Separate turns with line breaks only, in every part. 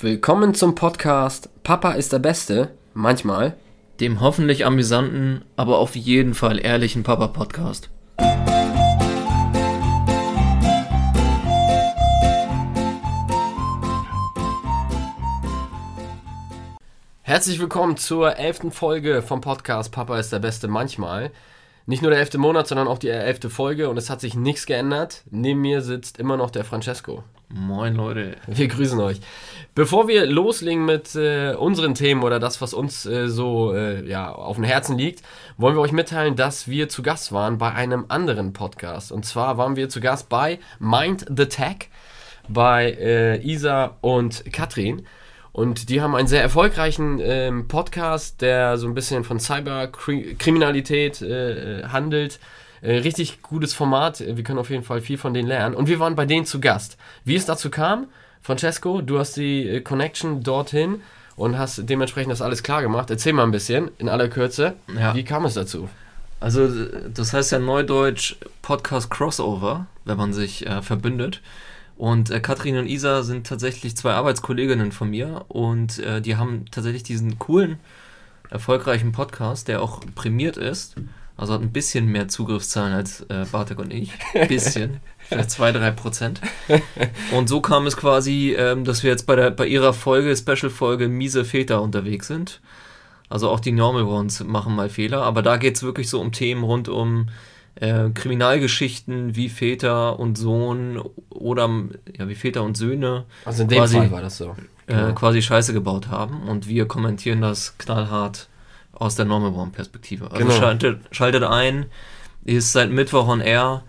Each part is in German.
Willkommen zum Podcast Papa ist der Beste, manchmal.
Dem hoffentlich amüsanten, aber auf jeden Fall ehrlichen Papa-Podcast.
Herzlich willkommen zur elften Folge vom Podcast Papa ist der Beste, manchmal. Nicht nur der elfte Monat, sondern auch die elfte Folge und es hat sich nichts geändert. Neben mir sitzt immer noch der Francesco.
Moin Leute.
Wir grüßen euch. Bevor wir loslegen mit äh, unseren Themen oder das, was uns äh, so äh, ja, auf dem Herzen liegt, wollen wir euch mitteilen, dass wir zu Gast waren bei einem anderen Podcast. Und zwar waren wir zu Gast bei Mind the Tech bei äh, Isa und Katrin. Und die haben einen sehr erfolgreichen ähm, Podcast, der so ein bisschen von Cyberkriminalität äh, handelt. Äh, richtig gutes Format. Wir können auf jeden Fall viel von denen lernen. Und wir waren bei denen zu Gast. Wie es dazu kam, Francesco, du hast die äh, Connection dorthin und hast dementsprechend das alles klar gemacht. Erzähl mal ein bisschen in aller Kürze.
Ja.
Wie kam es dazu?
Also, das heißt ja neudeutsch Podcast Crossover, wenn man sich äh, verbündet. Und äh, Katrin und Isa sind tatsächlich zwei Arbeitskolleginnen von mir und äh, die haben tatsächlich diesen coolen, erfolgreichen Podcast, der auch prämiert ist. Also hat ein bisschen mehr Zugriffszahlen als äh, Bartek und ich. Ein bisschen. vielleicht zwei, drei Prozent. Und so kam es quasi, ähm, dass wir jetzt bei, der, bei ihrer Folge, Special-Folge Miese Väter unterwegs sind. Also auch die Normal Ones machen mal Fehler, aber da geht es wirklich so um Themen rund um äh, Kriminalgeschichten wie Väter und Sohn oder ja, wie Väter und Söhne
Also in dem
quasi,
Fall war das so.
äh, quasi Scheiße gebaut haben und wir kommentieren das knallhart aus der Normal One Perspektive. Also
Genau.
schaltet, schaltet ein, ist seit Mittwoch on air,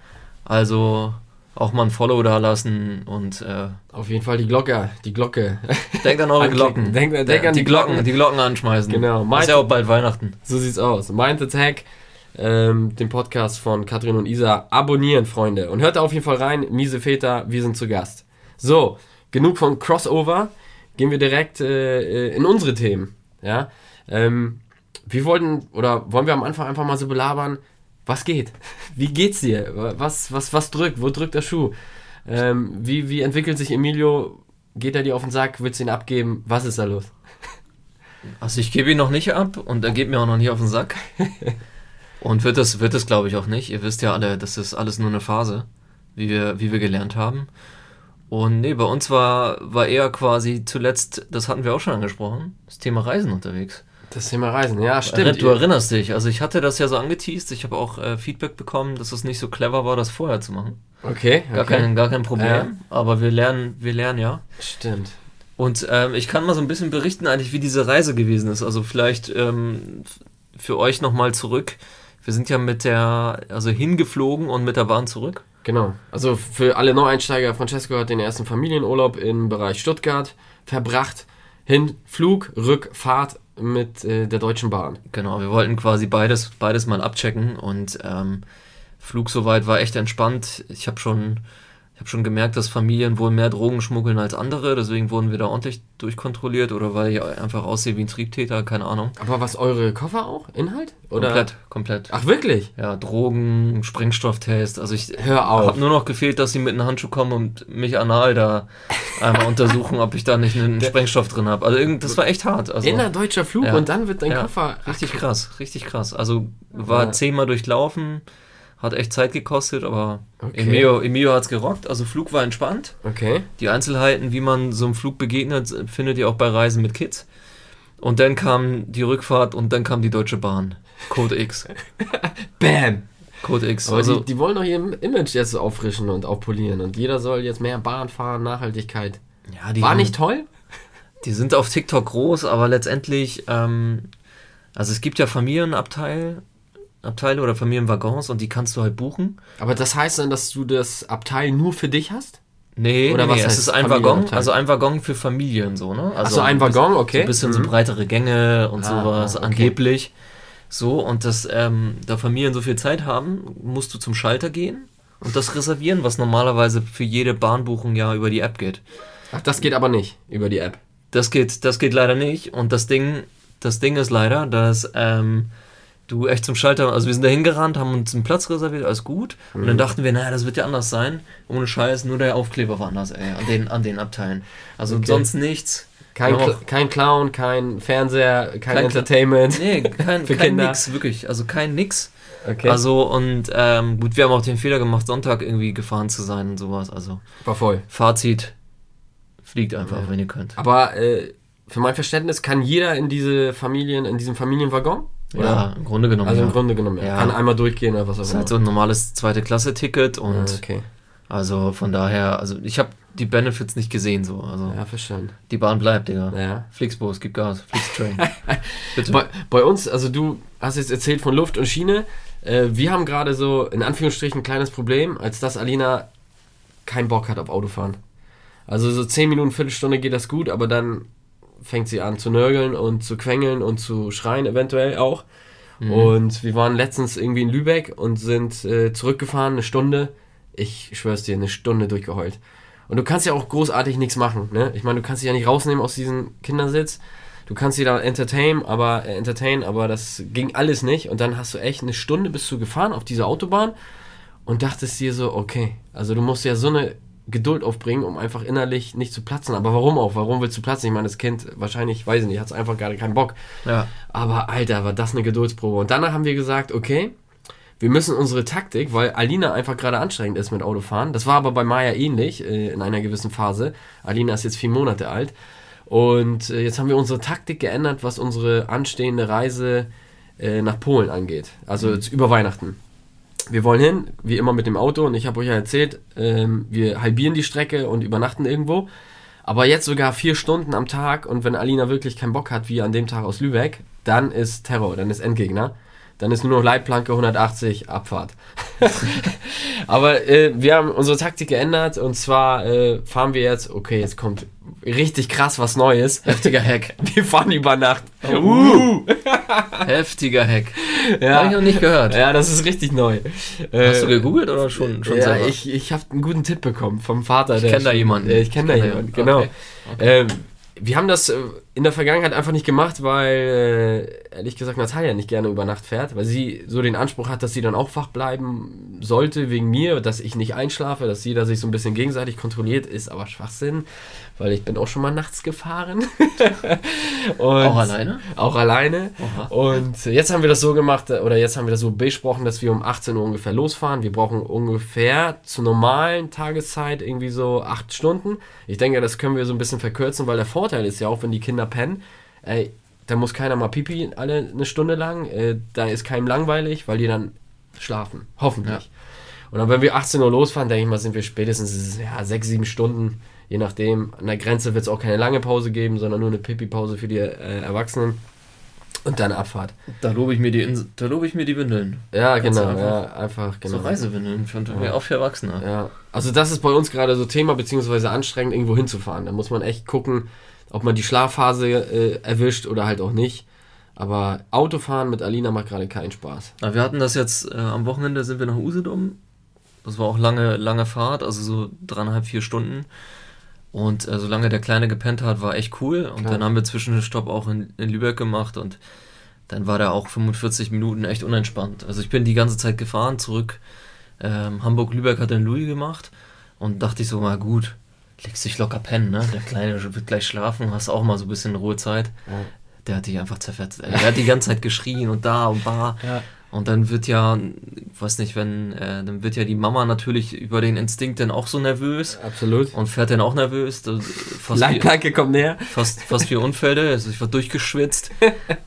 also auch mal ein Follow da lassen und äh,
Auf jeden Fall die Glocke, die Glocke.
denkt an eure. Glocken.
Denk- denk an
die,
die
Glocken,
Glocken.
die Glocken anschmeißen.
Genau.
Ist ja auch bald Weihnachten.
So sieht's aus. Mind the Tech, ähm, den Podcast von Katrin und Isa. Abonnieren, Freunde. Und hört da auf jeden Fall rein. Miese Väter, wir sind zu Gast. So, genug von Crossover. Gehen wir direkt äh, äh, in unsere Themen. Ja. Ähm, wir wollten, oder wollen wir am Anfang einfach mal so belabern, was geht? Wie geht's dir? Was, was, was drückt? Wo drückt der Schuh? Ähm, wie, wie entwickelt sich Emilio? Geht er dir auf den Sack? Willst du ihn abgeben? Was ist da los?
Also ich gebe ihn noch nicht ab und er geht mir auch noch nicht auf den Sack. Und wird das, wird das glaube ich auch nicht. Ihr wisst ja alle, das ist alles nur eine Phase, wie wir, wie wir gelernt haben. Und nee, bei uns war, war eher quasi zuletzt, das hatten wir auch schon angesprochen, das Thema Reisen unterwegs.
Das Thema Reisen, ja, stimmt.
Du erinnerst dich, also ich hatte das ja so angeteased, ich habe auch äh, Feedback bekommen, dass es nicht so clever war, das vorher zu machen.
Okay,
Gar,
okay.
kein, gar kein Problem,
Ja.
aber wir lernen, wir lernen ja.
Stimmt.
Und ähm, ich kann mal so ein bisschen berichten, eigentlich, wie diese Reise gewesen ist. Also vielleicht ähm, für euch nochmal zurück. Wir sind ja mit der, also hingeflogen und mit der Bahn zurück.
Genau. Also für alle Neueinsteiger, Francesco hat den ersten Familienurlaub im Bereich Stuttgart verbracht. Hin, Flug, Rückfahrt mit äh, der Deutschen Bahn.
Genau, wir wollten quasi beides, beides mal abchecken und ähm, Flug soweit war echt entspannt. Ich habe schon, ich habe schon gemerkt, dass Familien wohl mehr Drogen schmuggeln als andere, deswegen wurden wir da ordentlich durchkontrolliert oder weil ich einfach aussehe wie ein Triebtäter, keine Ahnung.
Aber was eure Koffer auch? Inhalt? Oder?
Komplett, komplett.
Ach wirklich?
Ja, Drogen, Sprengstofftest. Also ich
Hör auf.
hab nur noch gefehlt, dass sie mit einem Handschuh kommen und mich anal da einmal untersuchen, ob ich da nicht einen Sprengstoff drin habe. Also irgend, das war echt hart. Also,
Innerdeutscher Flug
Ja.
und dann wird dein
ja,
Koffer.
Richtig krass, richtig krass. Also war
Ja.
zehnmal durchlaufen, hat echt Zeit gekostet, aber
Okay.
Emilio, Emilio hat's gerockt. Also Flug war entspannt.
Okay.
Die Einzelheiten, wie man so einem Flug begegnet, findet ihr auch bei Reisen mit Kids. Und dann kam die Rückfahrt und dann kam die Deutsche Bahn. Code X.
Bam!
Code X.
Aber
Also,
die, die wollen doch ihr Image jetzt auffrischen und aufpolieren. Und jeder soll jetzt mehr Bahn fahren, Nachhaltigkeit.
ja, die
War
haben-
nicht toll?
Die sind auf TikTok groß, aber letztendlich, ähm, also es gibt ja Familienabteil, Abteile oder Familienwaggons und die kannst du halt buchen.
Aber das heißt dann, dass du das Abteil nur für dich hast?
Nee,
Oder
nee,
was
es ist ein Waggon, also ein Waggon für Familien so, ne? Also
so, ein Waggon, okay.
So ein bisschen so
Mhm.
breitere Gänge und
Ah,
sowas,
okay.
angeblich. So, und dass ähm, da Familien so viel Zeit haben, musst du zum Schalter gehen und das reservieren, was normalerweise für jede Bahnbuchung ja über die App geht.
Ach, das geht aber nicht über die App.
Das geht, das geht leider nicht. Und das Ding, das Ding ist leider, dass ähm, Du echt zum Schalter, also wir sind da hingerannt, haben uns einen Platz reserviert, alles gut. Und dann
Mhm.
dachten wir, naja, das wird ja anders sein. Ohne Scheiß, nur der Aufkleber war anders, ey, an den, an den Abteilen. Also
Okay.
sonst nichts.
Kein, Cl kein Clown, kein Fernseher, kein,
Kein
Entertainment.
Nee, kein,
Für
kein
Kinder.
nix, wirklich. Also kein nix.
Okay.
Also und ähm, gut, wir haben auch den Fehler gemacht, Sonntag irgendwie gefahren zu sein und sowas. Also
war voll.
Fazit, fliegt einfach,
Ja.
wenn ihr könnt.
Aber äh, für mein Verständnis kann jeder in diese Familien, in diesem Familienwaggon?
Ja, im Grunde genommen.
Also
ja.
im Grunde genommen, ja.
Ja.
Kann einmal durchgehen oder was auch
Das ist
immer.
halt so ein normales zweite Klasse-Ticket und
Ah, okay.
also von daher, also ich habe die Benefits nicht gesehen so. Also
Ja, verstanden.
die Bahn bleibt, Digga.
Ja.
Flixbus, gib Gas, Flixtrain. Bitte.
Bei, bei uns, also du hast jetzt erzählt von Luft und Schiene. Äh, wir haben gerade so in Anführungsstrichen ein kleines Problem, als dass Alina keinen Bock hat auf Autofahren. Also so 10 Minuten, Viertelstunde geht das gut, aber dann fängt sie an zu nörgeln und zu quengeln und zu schreien eventuell auch.
Mhm.
Und wir waren letztens irgendwie in Lübeck und sind äh, zurückgefahren, eine Stunde. Ich schwör's dir, eine Stunde durchgeheult. Und du kannst ja auch großartig nichts machen, ne? Ich meine, du kannst dich ja nicht rausnehmen aus diesem Kindersitz. Du kannst sie da entertain, aber äh, entertain, aber das ging alles nicht. Und dann hast du echt eine Stunde bist du gefahren auf dieser Autobahn und dachtest dir so, okay, also du musst ja so eine Geduld aufbringen, um einfach innerlich nicht zu platzen. Aber warum auch? Warum willst du platzen? Ich meine, das Kind wahrscheinlich, weiß ich nicht, hat es einfach gerade keinen Bock.
ja.
Aber Alter, war das eine Geduldsprobe. Und danach haben wir gesagt, okay, wir müssen unsere Taktik, weil Alina einfach gerade anstrengend ist mit Autofahren. Das war aber bei Maya ähnlich äh, in einer gewissen Phase. Alina ist jetzt vier Monate alt. Und äh, jetzt haben wir unsere Taktik geändert, was unsere anstehende Reise äh, nach Polen angeht. Also jetzt über Weihnachten. Wir wollen hin, wie immer mit dem Auto. Und ich habe euch ja erzählt, ähm, wir halbieren die Strecke und übernachten irgendwo. Aber jetzt sogar vier Stunden am Tag und wenn Alina wirklich keinen Bock hat, wie an dem Tag aus Lübeck, dann ist Terror, dann ist Endgegner. Dann ist nur noch Leitplanke 180 Abfahrt. Aber äh, wir haben unsere Taktik geändert und zwar äh, fahren wir jetzt, okay, jetzt kommt richtig krass was Neues.
Heftiger Hack.
Wir fahren über Nacht.
Uh. Heftiger Hack. Habe ich
Ja,
noch nicht gehört.
ja, das ist richtig neu.
Hast du
Äh,
gegoogelt oder schon, schon
ja,
selber?
ich, ich habe einen guten Tipp bekommen vom Vater.
Ich
der
kenn da jemanden.
Äh, Ich kenne da jemanden, genau.
Okay.
Ähm, wir haben das äh, in der Vergangenheit einfach nicht gemacht, weil äh, ehrlich gesagt Natalia nicht gerne über Nacht fährt, weil sie so den Anspruch hat, dass sie dann auch wach bleiben sollte wegen mir, dass ich nicht einschlafe, dass jeder sich so ein bisschen gegenseitig kontrolliert, ist aber Schwachsinn, weil ich bin auch schon mal nachts gefahren.
Auch alleine?
Auch alleine.
Oha.
Und jetzt haben wir das so gemacht, oder jetzt haben wir das so besprochen, dass wir um 18 Uhr ungefähr losfahren. Wir brauchen ungefähr zur normalen Tageszeit irgendwie so acht Stunden. Ich denke, das können wir so ein bisschen verkürzen, weil der Vorteil ist ja auch, wenn die Kinder pennen, ey, da muss keiner mal pipi alle eine Stunde lang. Äh, da ist keinem langweilig, weil die dann schlafen. Hoffentlich.
Ja.
Und dann, wenn wir 18 Uhr losfahren, denke ich mal, sind wir spätestens ja, sechs, sieben Stunden, je nachdem. An der Grenze wird es auch keine lange Pause geben, sondern nur eine Pipi-Pause für die äh, Erwachsenen. Und dann Abfahrt.
Da lobe ich mir die, Ins da lobe ich mir die Windeln.
Ja,
Ganz
genau.
einfach.
Ja, einfach, genau.
So Reisewindeln für,
Ja.
auch für Erwachsene.
Ja, also das ist bei uns gerade so Thema, beziehungsweise anstrengend, irgendwo hinzufahren. Da muss man echt gucken, ob man die Schlafphase äh, erwischt oder halt auch nicht. Aber Autofahren mit Alina macht gerade keinen Spaß.
Na, wir hatten das jetzt, äh, am Wochenende sind wir nach Usedom. Das war auch lange, lange Fahrt, also so dreieinhalb, vier Stunden. Und äh, solange der Kleine gepennt hat, war echt cool. Und
Klar.
dann haben wir Zwischenstopp auch in, in Lübeck gemacht und dann war der auch 45 Minuten echt unentspannt. Also ich bin die ganze Zeit gefahren, zurück. Ähm, Hamburg-Lübeck hat den Louis gemacht und dachte ich so, mal gut, legst dich locker pennen, ne? Der Kleine wird gleich schlafen, hast auch mal so ein bisschen Ruhezeit. Der hat dich einfach zerfetzt. Der hat die ganze Zeit geschrien und da und da.
Ja.
Und dann wird ja, weiß nicht, wenn, äh, dann wird ja die Mama natürlich über den Instinkt dann auch so nervös
Absolut.
und fährt dann auch nervös. Fast
Leitplanke kommt näher.
fast, fast wie Unfälle. Also ich war durchgeschwitzt,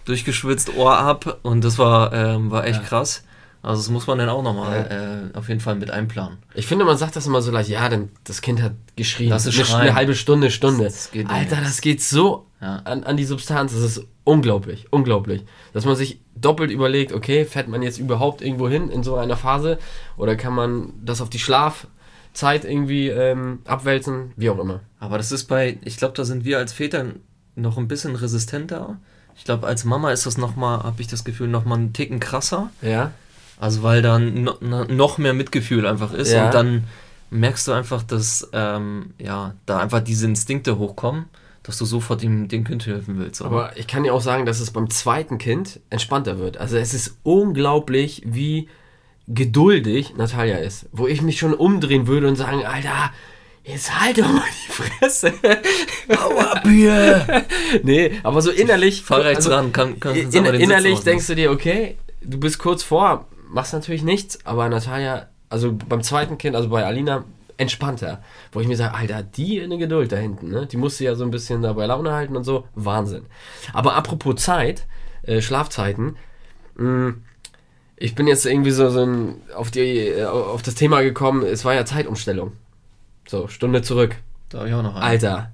durchgeschwitzt, Ohr ab und das war, ähm, war echt
Ja.
krass. Also das muss man dann auch nochmal äh, auf jeden Fall mit einplanen.
Ich finde, man sagt das immer so leicht, ja, denn das Kind hat geschrien.
Lass es
eine, eine halbe Stunde, Stunde.
Das geht
Alter, das geht so
Ja.
an, an die Substanz. Das ist unglaublich, unglaublich. Dass man sich doppelt überlegt, okay, fährt man jetzt überhaupt irgendwo hin in so einer Phase? Oder kann man das auf die Schlafzeit irgendwie ähm, abwälzen? Wie auch immer.
Aber das ist bei, ich glaube, da sind wir als Väter noch ein bisschen resistenter. Ich glaube, als Mama ist das nochmal, habe ich das Gefühl, nochmal einen Ticken krasser.
Ja?
Also weil dann no, noch mehr Mitgefühl einfach ist
Ja.
und dann merkst du einfach, dass ähm, ja, da einfach diese Instinkte hochkommen, dass du sofort dem, dem Kind helfen willst. Oder?
Aber ich kann dir auch sagen, dass es beim zweiten Kind entspannter wird. Also es ist unglaublich, wie geduldig Natalia ist. Wo ich mich schon umdrehen würde und sagen, Alter, jetzt halt doch mal die Fresse.
Hier!
nee, aber so innerlich.
Fahr rechts ran, kann, kann,
in, innerlich denkst du dir, okay, du bist kurz vor, machst natürlich nichts, aber Natalia, also beim zweiten Kind, also bei Alina, entspannter. Wo ich mir sage, Alter, die eine Geduld da hinten, ne? Die musst du ja so ein bisschen dabei Laune halten und so. Wahnsinn. Aber apropos Zeit, äh, Schlafzeiten, mh, ich bin jetzt irgendwie so, so ein, auf, die, äh, auf das Thema gekommen, es war ja Zeitumstellung. So, Stunde zurück.
Da habe ich auch noch einen.
Alter,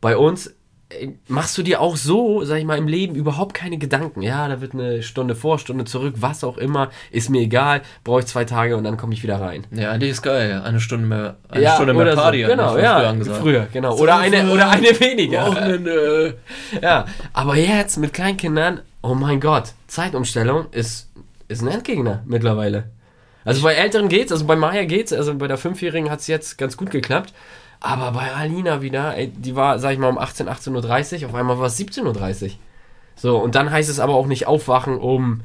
bei uns machst du dir auch so, sag ich mal, im Leben überhaupt keine Gedanken. Ja, da wird eine Stunde vor, Stunde zurück, was auch immer, ist mir egal, brauche ich zwei Tage und dann komme ich wieder rein.
Ja, eigentlich ist geil. Eine Stunde mehr, eine Stunde mehr Party.
so. Genau, ja,
früher angesagt.
früher, genau. Oder eine, oder eine weniger.
Wochenende.
Ja, aber jetzt mit Kleinkindern, oh mein Gott, Zeitumstellung ist, ist ein Endgegner mittlerweile. Also bei Älteren geht's, also bei Maya geht's, also bei der Fünfjährigen hat's jetzt ganz gut geklappt. Aber bei Alina wieder, ey, die war, sag ich mal, um 18, 18.30 Uhr, auf einmal war es 17.30 Uhr. So, und dann heißt es aber auch nicht aufwachen um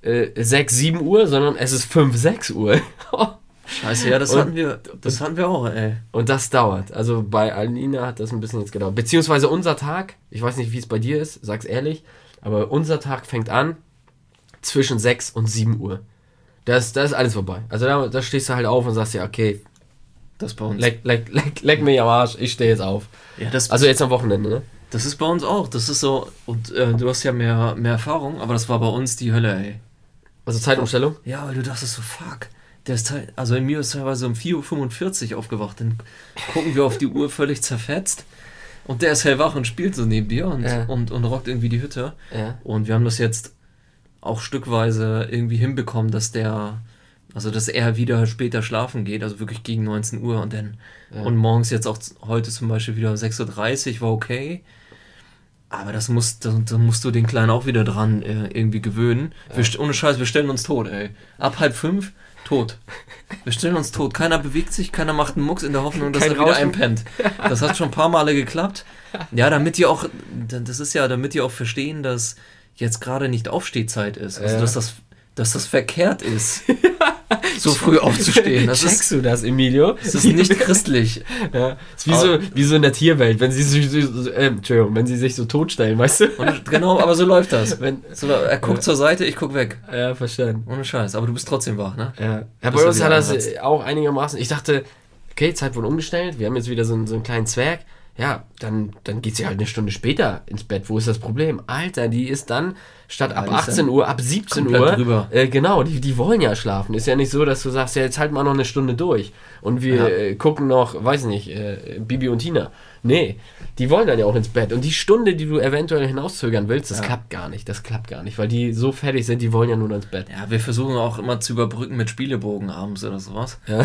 äh, 6, 7 Uhr, sondern es ist 5, 6 Uhr.
Scheiße, ja, das
Und-
hatten wir, das hatten wir auch, ey.
Und das dauert. Also bei Alina hat das ein bisschen jetzt gedauert. Beziehungsweise unser Tag, ich weiß nicht, wie es bei dir ist, sag's ehrlich, aber unser Tag fängt an zwischen 6 und 7 Uhr. Das, das ist alles vorbei. Also da, da stehst du halt auf und sagst ja, okay,
Das bei uns.
leck, leck, leck, leck mich am Arsch, ich stehe jetzt auf.
Ja, das,
Also jetzt am Wochenende, ne?
das ist bei uns auch. Das ist so, und äh, du hast ja mehr, mehr Erfahrung, aber das war bei uns die Hölle, ey.
Also Zeitumstellung?
Ja, weil du dachtest so, fuck. Der ist also in mir ist teilweise um 4.45 Uhr aufgewacht. Dann gucken wir auf die Uhr völlig zerfetzt. Und der ist hellwach und spielt so neben dir und,
Ja.
und, und rockt irgendwie die Hütte.
Ja.
Und wir haben das jetzt auch stückweise irgendwie hinbekommen, dass der, also dass er wieder später schlafen geht, also wirklich gegen 19 Uhr und dann
Ja.
und morgens jetzt auch heute zum Beispiel wieder 6.30 Uhr war okay. Aber das muss, da, da musst du den Kleinen auch wieder dran äh, irgendwie gewöhnen. Wir, st- ohne Scheiß, wir stellen uns tot, ey. Ab halb fünf, tot. Wir stellen uns tot. Keiner bewegt sich, keiner macht einen Mucks in der Hoffnung, dass
Kein
er wieder
Rauschen.
einpennt. Das hat schon ein paar Male geklappt. Ja, damit die auch, das ist ja, damit die auch verstehen, dass jetzt gerade nicht Aufstehzeit ist. Also,
Ja.
dass das, dass das verkehrt ist, so früh aufzustehen. Das
Checkst
ist,
du das, Emilio?
das ist nicht christlich.
Ja. Ist wie so, wie so in der Tierwelt, wenn sie sich so, äh, Entschuldigung, wenn sie sich so totstellen, weißt du?
Und genau, aber so läuft das.
Wenn,
So, er guckt zur Seite, ich guck weg.
ja, verstanden.
Ohne Scheiß. Aber du bist trotzdem wach, ne?
Ja, ja bei uns hat das auch einigermaßen. Ich dachte, okay, Zeit wurde umgestellt, wir haben jetzt wieder so so einen kleinen Zwerg. Ja, dann, dann geht sie halt eine Stunde später ins Bett. Wo ist das Problem? Alter, die ist dann statt ab
die ist
18 Uhr, ab 17
komplett
Uhr.
drüber.
Äh, genau, die, die wollen ja schlafen. Ist ja nicht so, dass du sagst, ja, jetzt halten wir noch eine Stunde durch. Und wir
Ja.
äh, gucken noch, weiß nicht, äh, Bibi und Tina. Nee, die wollen dann ja auch ins Bett. Und die Stunde, die du eventuell hinauszögern willst, das
Ja.
klappt gar nicht. Das klappt gar nicht, weil die so fertig sind, die wollen ja nur ins Bett.
Ja, wir versuchen auch immer zu überbrücken mit Spielebogen abends oder sowas.
Ja.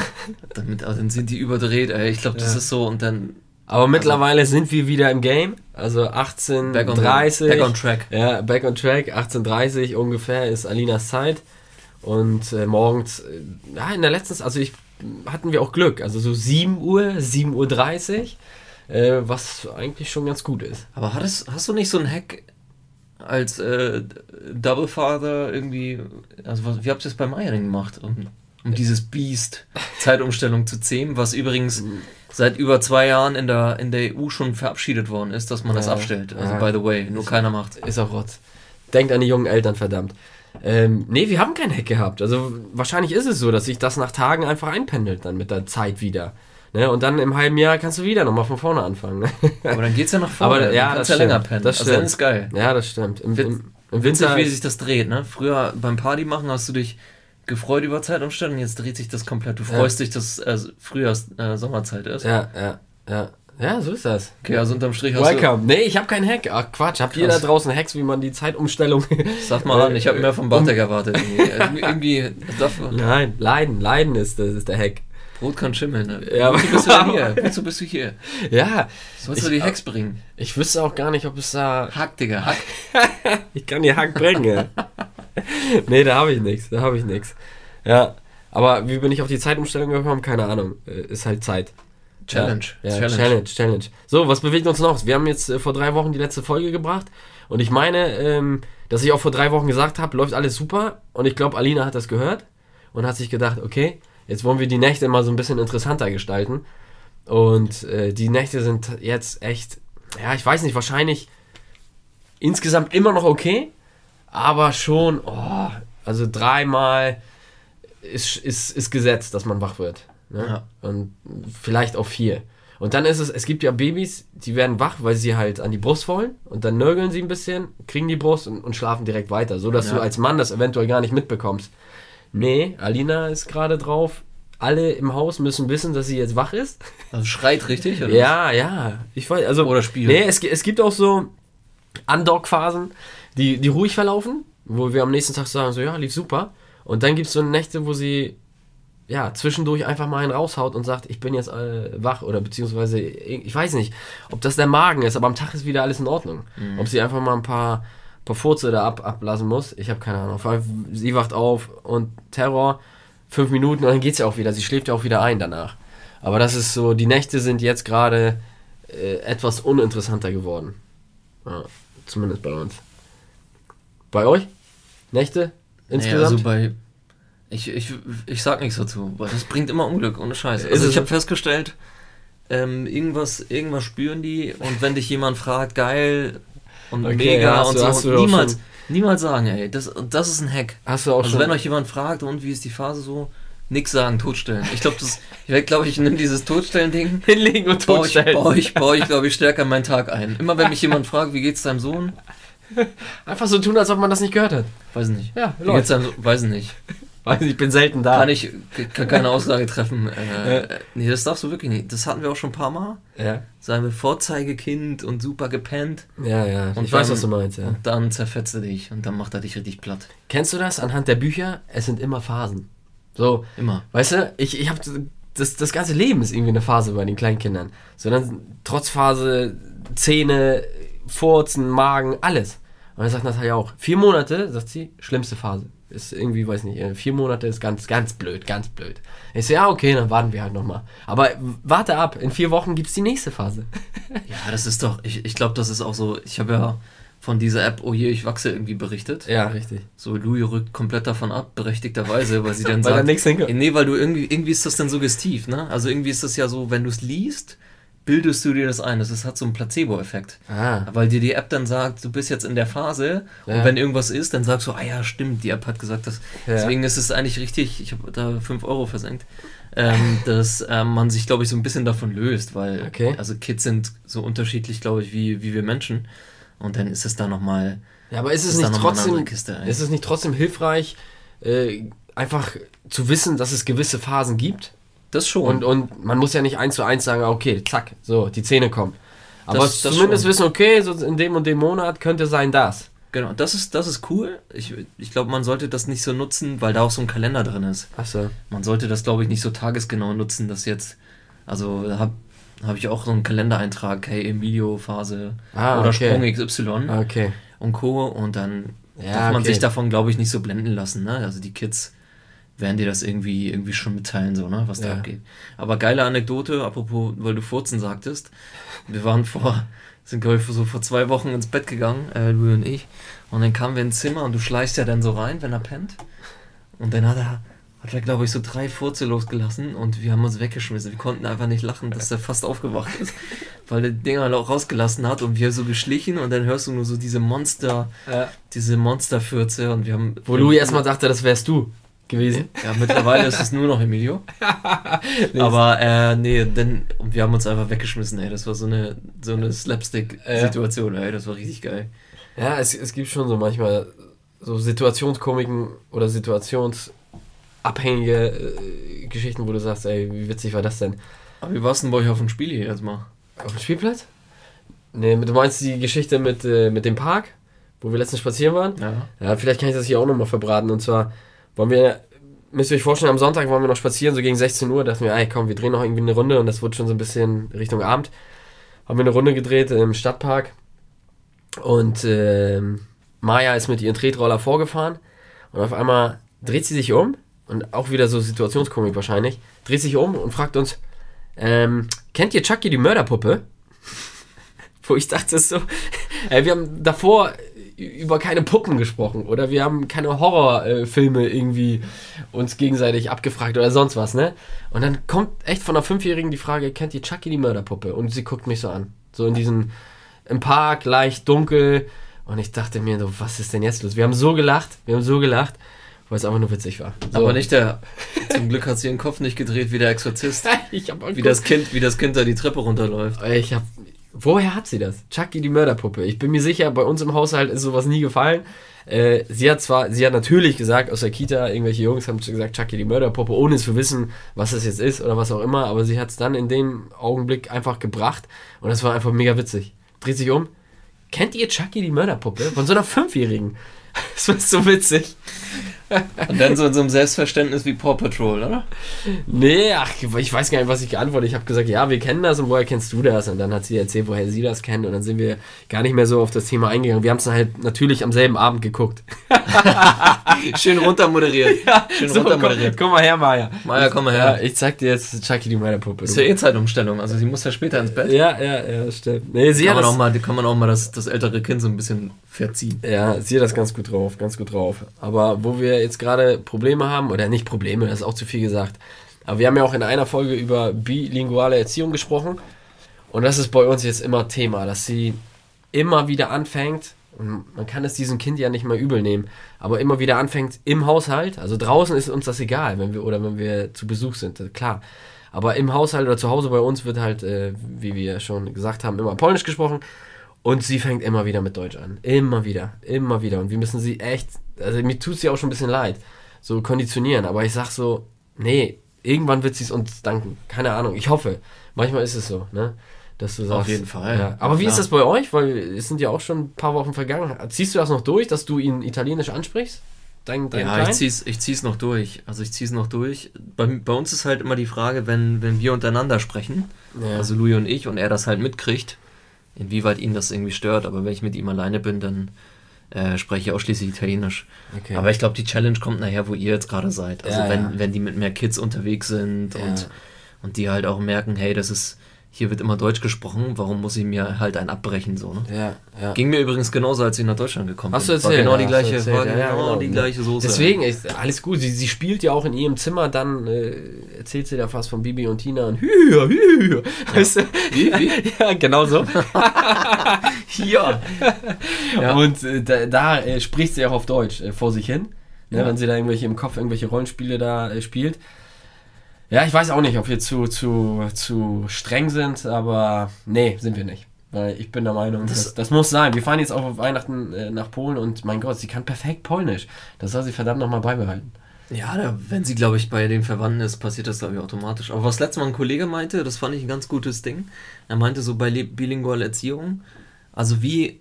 Damit, also dann sind die überdreht, ey. Ich glaube, das ist so und dann
Aber mittlerweile sind wir wieder im Game. Also
back on,
18.30
back on track.
Ja, back on track. 18.30 ungefähr ist Alinas Zeit. Und äh, morgens, äh, ja, in der letzten, also ich hatten wir auch Glück. Also so 7 Uhr, 7.30 Uhr, äh, was eigentlich schon ganz gut ist.
Aber hattest, hast du nicht so einen Hack als äh, Double Father irgendwie, also was, wie habt ihr das beim Eiering gemacht, um, um dieses Beast Zeitumstellung zu zähmen, was übrigens seit über zwei Jahren in der, in der EU schon verabschiedet worden ist, dass man das
Ja,
abstellt. Also
ja.
by the way, nur keiner macht.
Ist auch Rotz. Denkt an die jungen Eltern, verdammt. Ähm, nee, wir haben keinen Hack gehabt. Also wahrscheinlich ist es so, dass sich das nach Tagen einfach einpendelt dann mit der Zeit wieder. Ne? Und dann im halben Jahr kannst du wieder nochmal von vorne anfangen. Ne?
Aber dann geht's ja nach vorne.
Aber, ja,
dann kannst
das
ja länger
stimmt.
pennen.
Das
also dann
stimmt.
ist geil.
Ja, das stimmt. Im, im, im
Witzig,
Winter.
wie sich das dreht, ne? Früher beim Party machen hast du dich gefreut über Zeitumstellung, jetzt dreht sich das komplett. Du
Ja.
freust dich, dass äh, Frühjahrs äh, Sommerzeit ist.
Ja, ja, ja. Ja, so ist das.
Okay, also unterm Strich hast
Welcome. Nee, ich habe keinen Hack. Ach Quatsch, habt ihr da draußen Hacks, wie man die Zeitumstellung.
du. Sag mal an, ich habe mehr vom Bartek erwartet. Irgendwie, irgendwie
Nein, Leiden, Leiden ist, das ist der Hack.
Brot kann schimmeln. Ne?
Ja,
Wozu bist du denn hier? Wozu bist du hier?
Ja,
Sollst du die Hacks bringen?
ich wüsste auch gar nicht, ob es da.
Hack, Digga, Hack.
Ich kann die Hack bringen. nee, da habe ich nichts. Da habe ich nichts. Ja, aber wie bin ich auf die Zeitumstellung gekommen? Keine Ahnung. Äh, Ist halt Zeit.
Challenge.
Ja, Challenge. Challenge, Challenge. So, was bewegt uns noch? Wir haben jetzt äh, vor drei Wochen die letzte Folge gebracht und ich meine, ähm, dass ich auch vor drei Wochen gesagt habe, läuft alles super und ich glaube, Alina hat das gehört und hat sich gedacht, okay, jetzt wollen wir die Nächte mal so ein bisschen interessanter gestalten und äh, die Nächte sind jetzt echt, ja, ich weiß nicht, wahrscheinlich insgesamt immer noch okay, aber schon, oh, also dreimal ist, ist, ist gesetzt, dass man wach wird. Ne? Ja. Und vielleicht auch vier. Und dann ist es, es gibt ja Babys, die werden wach, weil sie halt an die Brust wollen und dann nörgeln sie ein bisschen, kriegen die Brust und, und schlafen direkt weiter, so dass ja. du als Mann das eventuell gar nicht mitbekommst. Nee, Alina ist gerade drauf. Alle im Haus müssen wissen, dass sie jetzt wach ist.
Also schreit richtig,
oder? Ja, ja. Ich weiß, also.
Oder spielt.
Nee, es, es gibt auch so Undock-Phasen, die, die ruhig verlaufen, wo wir am nächsten Tag sagen, so, ja, lief super. Und dann gibt es so Nächte, wo sie ja, zwischendurch einfach mal einen raushaut und sagt, ich bin jetzt äh, wach oder beziehungsweise, ich weiß nicht, ob das der Magen ist, aber am Tag ist wieder alles in Ordnung. Mhm. Ob sie einfach mal ein paar, paar Furze da ab, ablassen muss, ich habe keine Ahnung. Sie wacht auf und Terror, fünf Minuten und dann geht sie auch wieder. Sie schläft ja auch wieder ein danach. Aber das ist so, die Nächte sind jetzt gerade äh, etwas uninteressanter geworden. Ja, zumindest bei uns. Bei euch? Nächte?
Insgesamt? Nee, also bei, ich, ich, ich sag nichts dazu, weil das bringt immer Unglück, ohne Scheiß. Also ich habe festgestellt, ähm, irgendwas, irgendwas spüren die und wenn dich jemand fragt, geil und okay, mega ja, und du, so, niemals, niemals sagen, ey, das, das ist ein Hack.
Hast du auch
also
schon.
wenn euch jemand fragt, und wie ist die Phase so, nix sagen, totstellen. Ich glaube, das, ich werde, glaube ich, nehme dieses Totstellen-Ding.
Hinlegen und totstellen.
Baue ich, baue ich, glaube ich, stärker meinen Tag ein. Immer wenn mich jemand fragt, wie geht's deinem Sohn?
Einfach so tun, als ob man das nicht gehört hat.
Weiß nicht.
Ja,
wie geht's deinem Sohn? Weiß nicht.
Weiß ich bin selten da.
Kann ich kann keine Aussage treffen. Äh, ja. Nee, das darfst du wirklich nicht. Das hatten wir auch schon ein paar Mal.
Ja.
Sagen wir Vorzeigekind und super gepennt.
Ja, ja.
Und ich dann, weiß, was du meinst, ja. Und dann zerfetzt er dich und dann macht er dich richtig platt.
Kennst du das anhand der Bücher? Es sind immer Phasen. So.
Immer.
Weißt du, ich, ich habe das, das ganze Leben ist irgendwie eine Phase bei den Kleinkindern. Sondern Trotzphase, Zähne, Furzen, Magen, alles. Und dann sagt Natalia auch, vier Monate, sagt sie, schlimmste Phase ist irgendwie, weiß nicht, äh, vier Monate ist ganz, ganz blöd, ganz blöd. Ich so, ja, okay, dann warten wir halt nochmal. Aber warte ab, in vier Wochen gibt es die nächste Phase.
ja, das ist doch, ich, ich glaube, das ist auch so, ich habe ja von dieser App Oh je, ich wachse irgendwie berichtet.
Ja, richtig.
So, Louis rückt komplett davon ab, berechtigterweise, weil sie dann
weil
sagt, nee, weil du irgendwie, irgendwie ist das dann suggestiv, ne? Also irgendwie ist das ja so, wenn du es liest, bildest du dir das ein. Das ist, hat so einen Placebo-Effekt.
Ah.
Weil dir die App dann sagt, du bist jetzt in der Phase ja. und wenn irgendwas ist, dann sagst du, ah ja, stimmt, die App hat gesagt das. Ja. Deswegen ist es eigentlich richtig, ich habe da 5 Euro versenkt, ähm, dass ähm, man sich, glaube ich, so ein bisschen davon löst, weil
okay.
also Kids sind so unterschiedlich, glaube ich, wie, wie wir Menschen. Und dann ist es da nochmal.
Ja, aber ist es, nicht trotzdem, Kiste, ist es nicht trotzdem hilfreich, äh, einfach zu wissen, dass es gewisse Phasen gibt?
Das schon.
Und, und man muss ja nicht eins zu eins sagen, okay, zack, so, die Zähne kommen. Aber das, das zumindest schon. wissen, okay, so in dem und dem Monat könnte sein das.
Genau, das ist, das ist cool. Ich, ich glaube, man sollte das nicht so nutzen, weil da auch so ein Kalender drin ist.
Achso.
Man sollte das, glaube ich, nicht so tagesgenau nutzen, dass jetzt, also da habe hab ich auch so einen Kalendereintrag, hey, Emilio-Phase
ah,
oder
okay.
Sprung XY
okay.
und Co. Und dann
ja,
darf man
okay.
sich davon, glaube ich, nicht so blenden lassen. Ne? Also die Kids werden dir das irgendwie, irgendwie schon mitteilen, so, ne, was da abgeht. Aber geile Anekdote, apropos, weil du Furzen sagtest. Wir waren vor, sind glaube ich so vor zwei Wochen ins Bett gegangen, äh, Louis und ich. Und dann kamen wir ins Zimmer und du schleichst ja dann so rein, wenn er pennt. Und dann hat er, hat er, glaube ich, so drei Furze losgelassen und wir haben uns weggeschmissen. Wir konnten einfach nicht lachen, dass er fast aufgewacht ist, weil der Dinger auch rausgelassen hat und wir so geschlichen und dann hörst du nur so diese Monster,
ja.
diese Monsterfürze und wir haben.
Wo Louis erstmal dachte, das wärst du gewesen.
Ja, mittlerweile ist es nur noch Emilio. Aber äh, nee, denn wir haben uns einfach weggeschmissen, ey. Das war so eine, so eine Slapstick-Situation, ey. Das war richtig geil.
Ja, es, es gibt schon so manchmal so Situationskomiken oder situationsabhängige äh, Geschichten, wo du sagst, ey, wie witzig war das denn?
Aber wie warst du denn bei euch auf dem Spiel hier jetzt mal?
Auf dem Spielplatz? Nee, du meinst die Geschichte mit, äh, mit dem Park, wo wir letztens spazieren waren?
Ja.
Ja, vielleicht kann ich das hier auch nochmal verbraten. Und zwar wollen wir, müsst ihr euch vorstellen, am Sonntag wollen wir noch spazieren, so gegen 16 Uhr, dachten wir, ey komm, wir drehen noch irgendwie eine Runde und das wurde schon so ein bisschen Richtung Abend. Haben wir eine Runde gedreht im Stadtpark und äh, Maya ist mit ihrem Tretroller vorgefahren und auf einmal dreht sie sich um und auch wieder so Situationskomik wahrscheinlich, dreht sich um und fragt uns, Ähm, kennt ihr Chucky die Mörderpuppe? Wo ich dachte so, ey, wir haben davor über keine Puppen gesprochen oder wir haben keine Horrorfilme irgendwie uns gegenseitig abgefragt oder sonst was, ne? Und dann kommt echt von einer Fünfjährigen die Frage, kennt ihr Chucky die Mörderpuppe? Und sie guckt mich so an. So in diesem, im Park, leicht dunkel. Und ich dachte mir so, was ist denn jetzt los? Wir haben so gelacht, wir haben so gelacht, weil es einfach nur witzig war. So.
Aber nicht der. Zum Glück hat sie ihren Kopf nicht gedreht wie der Exorzist.
ich hab
Wie das Kind, wie das Kind da die Treppe runterläuft.
Ich hab. Woher hat sie das? Chucky die Mörderpuppe. Ich bin mir sicher, bei uns im Haushalt ist sowas nie gefallen. Äh, sie hat zwar, sie hat natürlich gesagt, aus der Kita, irgendwelche Jungs haben gesagt, Chucky die Mörderpuppe, ohne zu wissen, was das jetzt ist oder was auch immer, aber sie hat es dann in dem Augenblick einfach gebracht und das war einfach mega witzig. Dreht sich um. Kennt ihr Chucky die Mörderpuppe? Von so einer Fünfjährigen. Das war so witzig.
Und dann so in so einem Selbstverständnis wie Paw Patrol, oder?
Nee, ach, ich weiß gar nicht, was ich geantwortet Ich habe gesagt, ja, wir kennen das und woher kennst du das? Und dann hat sie erzählt, woher sie das kennt und dann sind wir gar nicht mehr so auf das Thema eingegangen. Wir haben es dann halt natürlich am selben Abend geguckt.
Schön runtermoderiert.
Ja,
Schön
so, komm,
runtermoderiert.
komm mal her, Maya.
Maya, komm mal
Ja,
her.
ich zeig dir jetzt Chucky die Mörderpuppe.
Ist ja eh Zeitumstellung, also sie muss ja später ins Bett.
ja, ja, ja, stimmt. Nee, sie
Kann man,
das,
auch mal, kann man auch mal das, das ältere Kind so ein bisschen verziehen.
Ja, sie hat das ganz gut drauf, ganz gut drauf. Aber wo wir jetzt gerade Probleme haben, oder nicht Probleme, das ist auch zu viel gesagt, aber wir haben ja auch in einer Folge über bilinguale Erziehung gesprochen und das ist bei uns jetzt immer Thema, dass sie immer wieder anfängt, und man kann es diesem Kind ja nicht mal übel nehmen, aber immer wieder anfängt im Haushalt, also draußen ist uns das egal, wenn wir oder wenn wir zu Besuch sind, klar. Aber im Haushalt oder zu Hause bei uns wird halt, äh, wie wir schon gesagt haben, immer Polnisch gesprochen. Und sie fängt immer wieder mit Deutsch an. Immer wieder. Immer wieder. Und wir müssen sie echt, also mir tut sie auch schon ein bisschen leid, so konditionieren. Aber ich sag so, nee, irgendwann wird sie es uns danken. Keine Ahnung. Ich hoffe. Manchmal ist es so, ne? Dass du sagst.
jeden Fall.
Ja. Aber wie
Klar.
ist das bei euch? Weil es sind ja auch schon ein paar Wochen vergangen. Ziehst du das noch durch, dass du ihn italienisch ansprichst? Dein, dein
Ja, ich zieh's, ich zieh's noch durch. Also ich zieh's noch durch. Bei, bei uns ist halt immer die Frage, wenn, wenn wir untereinander sprechen,
Ja.
also Louis und ich, und er das halt mitkriegt, inwieweit ihn das irgendwie stört. Aber wenn ich mit ihm alleine bin, dann äh, spreche ich ausschließlich Italienisch.
Okay.
Aber ich glaube, die Challenge kommt nachher, wo ihr jetzt gerade seid. Also
Ja,
wenn,
ja.
wenn die mit mehr Kids unterwegs sind
Ja.
und, und die halt auch merken, hey, das ist, hier wird immer Deutsch gesprochen, warum muss ich mir halt ein abbrechen, so, ne?
ja, ja.
Ging mir übrigens genauso, als ich nach Deutschland gekommen
Hast du
bin. War
erzählt,
genau
ja,
die gleiche,
erzählt,
war
ja, ja,
genau
genau.
die gleiche Soße.
Deswegen, ist alles gut. Sie, sie spielt ja auch in ihrem Zimmer, dann äh, erzählt sie da fast von Bibi und Tina und Hüher, Hüher. Weißt du?
Wie, wie?
Ja, genau so.
Hier. Ja.
Und äh, da, da äh, spricht sie auch auf Deutsch äh, vor sich hin, ne,
Ja.
wenn sie da irgendwelche im Kopf irgendwelche Rollenspiele da äh, spielt. Ja, ich weiß auch nicht, ob wir zu, zu, zu streng sind, aber nee, sind wir nicht. Weil ich bin der Meinung, das,
Das-
das, muss sein. Wir fahren jetzt auch auf Weihnachten äh, nach Polen und mein Gott, sie kann perfekt Polnisch. Das soll sie verdammt nochmal beibehalten.
Ja, da, wenn sie, glaube ich, bei den Verwandten ist, passiert das, glaube ich, automatisch. Aber was letztes Mal ein Kollege meinte, das fand ich ein ganz gutes Ding. Er meinte so bei li- bilingualer Erziehung, also wie,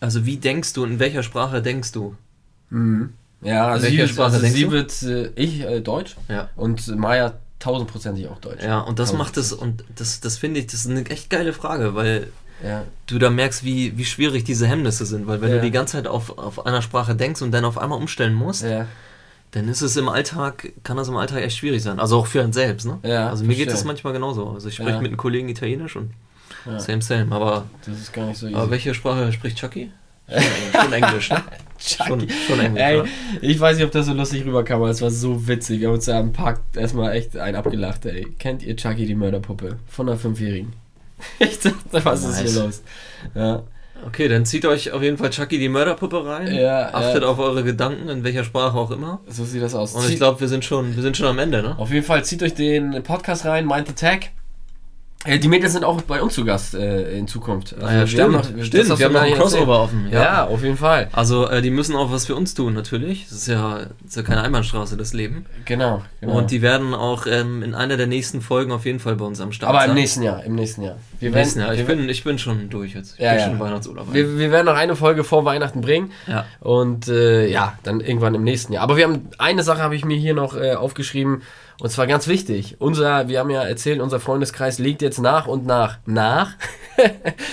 also wie denkst du, in welcher Sprache denkst du?
Ja, also sie,
Sprache
also
denkst
sie wird, äh, ich äh, Deutsch
Ja.
und Maya tausendprozentig auch Deutsch.
Ja, und das macht es, und das, das finde ich, das ist eine echt geile Frage, weil
Ja,
du da merkst, wie, wie schwierig diese Hemmnisse sind. Weil wenn
Ja.
du die ganze Zeit auf, auf einer Sprache denkst und dann auf einmal umstellen musst,
ja,
dann ist es im Alltag, kann das im Alltag echt schwierig sein. Also auch für einen selbst, ne?
Ja,
also mir geht das manchmal genauso. Also ich spreche mit einem Kollegen Italienisch und same, same. Aber,
Das ist gar nicht so easy.
aber welche Sprache spricht Chucky? Schon, schon Englisch, ne? Schon, schon Englisch,
Ey,
oder?
ich weiß nicht, ob das so lustig rüberkam, aber es war so witzig. Wir haben uns da am Park erstmal echt einen abgelacht, ey. Kennt ihr Chucky, die Mörderpuppe? Von einer Fünfjährigen. Ich dachte, was ist
Nice.
hier los? Ja.
Okay, dann zieht euch auf jeden Fall Chucky die Mörderpuppe rein.
Ja,
Achtet
ja.
auf eure Gedanken, in welcher Sprache auch immer.
So sieht das aus.
Und ich glaube, wir sind schon, wir sind schon am Ende, ne?
auf jeden Fall zieht euch den Podcast rein, Mind the Tag. Äh, Die Mädels sind auch bei uns zu Gast äh, in Zukunft. Also
Ah ja,
wir
stimmt,
haben noch-
stimmt,
das
wir haben noch ein Crossover offen.
Ja. auf jeden Fall.
Also, äh, die müssen auch was für uns tun, natürlich. Das ist ja, das ist ja keine Einbahnstraße, das Leben.
Genau. genau.
Und die werden auch ähm, in einer der nächsten Folgen auf jeden Fall bei uns am Start
aber
sein.
im nächsten Jahr, im nächsten Jahr. Wir
Im nächsten Jahr. Ich
wir,
bin, ich bin schon durch jetzt. Ich
Ja,
bin
ja.
schon im Weihnachtsurlaub.
wir, wir werden noch eine Folge vor Weihnachten bringen.
ja.
Und äh, ja, dann irgendwann im nächsten Jahr. Aber wir haben eine Sache habe ich mir hier noch äh, aufgeschrieben und zwar ganz wichtig. Unser, wir haben ja erzählt, unser Freundeskreis liegt jetzt nach und nach nach.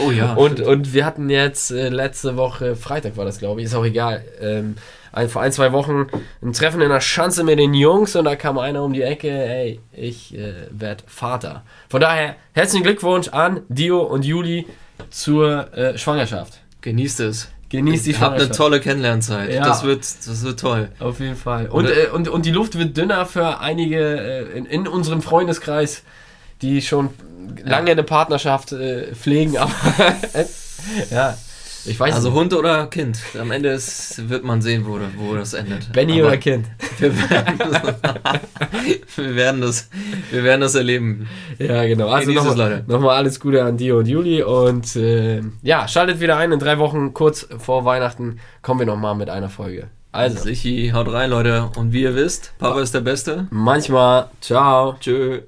Oh ja.
und, und wir hatten jetzt äh, letzte Woche, Freitag war das glaube ich, ist auch egal, ähm, ein, vor ein, zwei Wochen ein Treffen in der Schanze mit den Jungs und da kam einer um die Ecke, ey, ich äh, werde Vater. Von daher herzlichen Glückwunsch an Dio und Juli zur äh, Schwangerschaft.
Genießt es.
Genießt die
Habt eine tolle Kennenlernzeit.
Ja.
Das, wird, das wird toll.
Auf jeden Fall. Und, äh, und, und die Luft wird dünner für einige äh, in, in unserem Freundeskreis, die schon lange eine Partnerschaft äh, pflegen, aber ja, ich weiß
Also
nicht.
Hund oder Kind? Am Ende ist, wird man sehen, wo, wo das endet.
Benny
Aber
oder Kind.
Wir werden, wir, werden das, wir werden das erleben.
Ja, genau. Also nochmal
Leute.
noch alles Gute an Dio und Juli und äh, ja, schaltet wieder ein. In drei Wochen, kurz vor Weihnachten, kommen wir nochmal mit einer Folge. Also,
Sichi, haut rein, Leute. Und wie ihr wisst, Papa ist der Beste.
manchmal, ciao.
Tschö.